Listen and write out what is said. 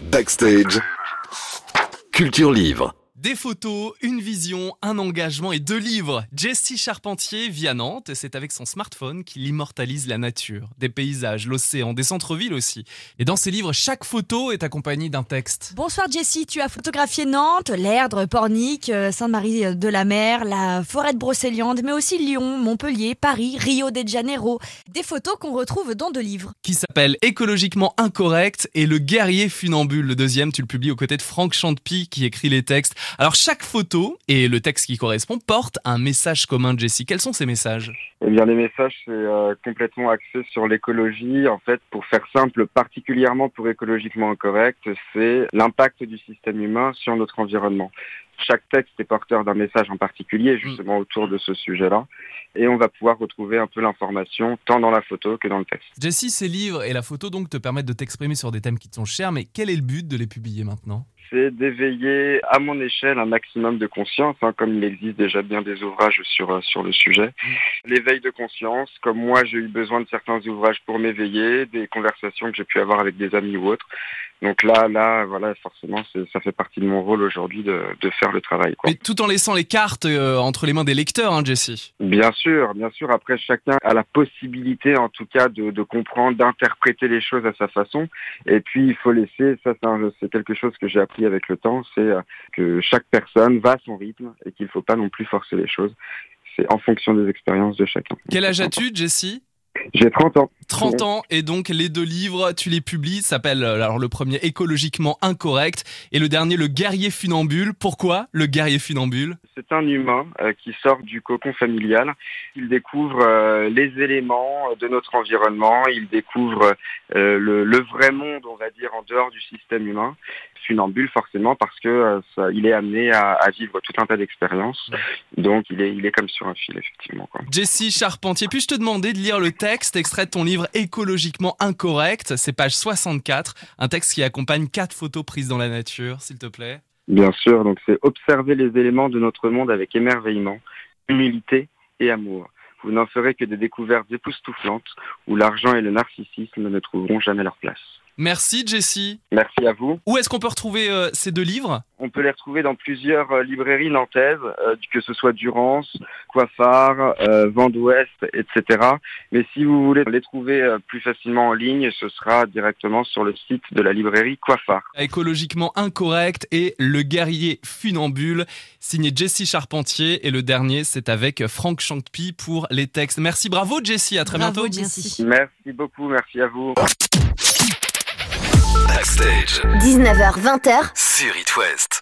Backstage. Culture Livre. Des photos, une vision, un engagement et deux livres. Jessie Charpentier vit à Nantes et c'est avec son smartphone qu'il immortalise la nature, des paysages, l'océan, des centres-villes aussi. Et dans ses livres, chaque photo est accompagnée d'un texte. Bonsoir Jessie, tu as photographié Nantes, l'Erdre, Pornic, euh, Sainte-Marie de la Mer, la forêt de Brocéliande, mais aussi Lyon, Montpellier, Paris, Rio de Janeiro. Des photos qu'on retrouve dans deux livres. Qui s'appelle Écologiquement incorrect et Le guerrier funambule. Le deuxième, tu le publies aux côtés de Franck Chantepie qui écrit les textes. Alors chaque photo et le texte qui correspond portent un message commun, Jessie. Quels sont ces messages? Eh bien, les messages, c'est euh, complètement axé sur l'écologie. En fait, pour faire simple, particulièrement pour écologiquement incorrect, c'est l'impact du système humain sur notre environnement. Chaque texte est porteur d'un message en particulier, justement autour de ce sujet-là. Et on va pouvoir retrouver un peu l'information tant dans la photo que dans le texte. Jessie, ces livres et la photo donc te permettent de t'exprimer sur des thèmes qui te sont chers, mais quel est le but de les publier maintenant? C'est d'éveiller à mon échelle un maximum de conscience, hein, comme il existe déjà bien des ouvrages sur, euh, sur le sujet. L'éveil de conscience, comme moi j'ai eu besoin de certains ouvrages pour m'éveiller, des conversations que j'ai pu avoir avec des amis ou autres. Donc là, là, voilà, forcément, ça fait partie de mon rôle aujourd'hui de, de, faire le travail. Quoi. Mais tout en laissant les cartes euh, entre les mains des lecteurs, hein, Jesse. Bien sûr, bien sûr. Après, chacun a la possibilité, en tout cas, de, de comprendre, d'interpréter les choses à sa façon. Et puis, il faut laisser, ça, c'est quelque chose que j'ai appris avec le temps, c'est euh, que chaque personne va à son rythme et qu'il ne faut pas non plus forcer les choses. C'est en fonction des expériences de chacun. Quel âge as-tu, Jessie? J'ai 30 ans. 30 ans et donc les deux livres, tu les publies, s'appelle alors le premier écologiquement incorrect et le dernier le guerrier funambule. Pourquoi le guerrier funambule? C'est un humain euh, qui sort du cocon familial. Il découvre euh, les éléments de notre environnement, il découvre euh, le, le, vrai monde, on va dire, en dehors du système humain. Funambule forcément parce que ça, il est amené à, à vivre tout un tas d'expériences. Donc il est, il est comme sur un fil effectivement. Quoi. Jessie Charpentier, puis-je te demander de lire le texte extrait de ton livre Écologiquement incorrect, c'est page 64, un texte qui accompagne quatre photos prises dans la nature, s'il te plaît. Bien sûr, donc c'est observer les éléments de notre monde avec émerveillement, humilité et amour. Vous n'en ferez que des découvertes époustouflantes où l'argent et le narcissisme ne trouveront jamais leur place. Merci Jessie. Merci à vous. Où est-ce qu'on peut retrouver euh, ces deux livres? On peut les retrouver dans plusieurs euh, librairies nantaises, euh, que ce soit Durance, Coiffard, Vent d'Ouest, etc. Mais si vous voulez les trouver plus facilement en ligne, ce sera directement sur le site de la librairie Coiffard. Écologiquement incorrect et Le guerrier funambule, signé Jessie Charpentier. Et le dernier, c'est avec Franck Chantepie pour les textes. Merci, bravo Jessie, à très bravo, bientôt. Jessie. Merci beaucoup, merci à vous. Backstage. 19h20h sur It West.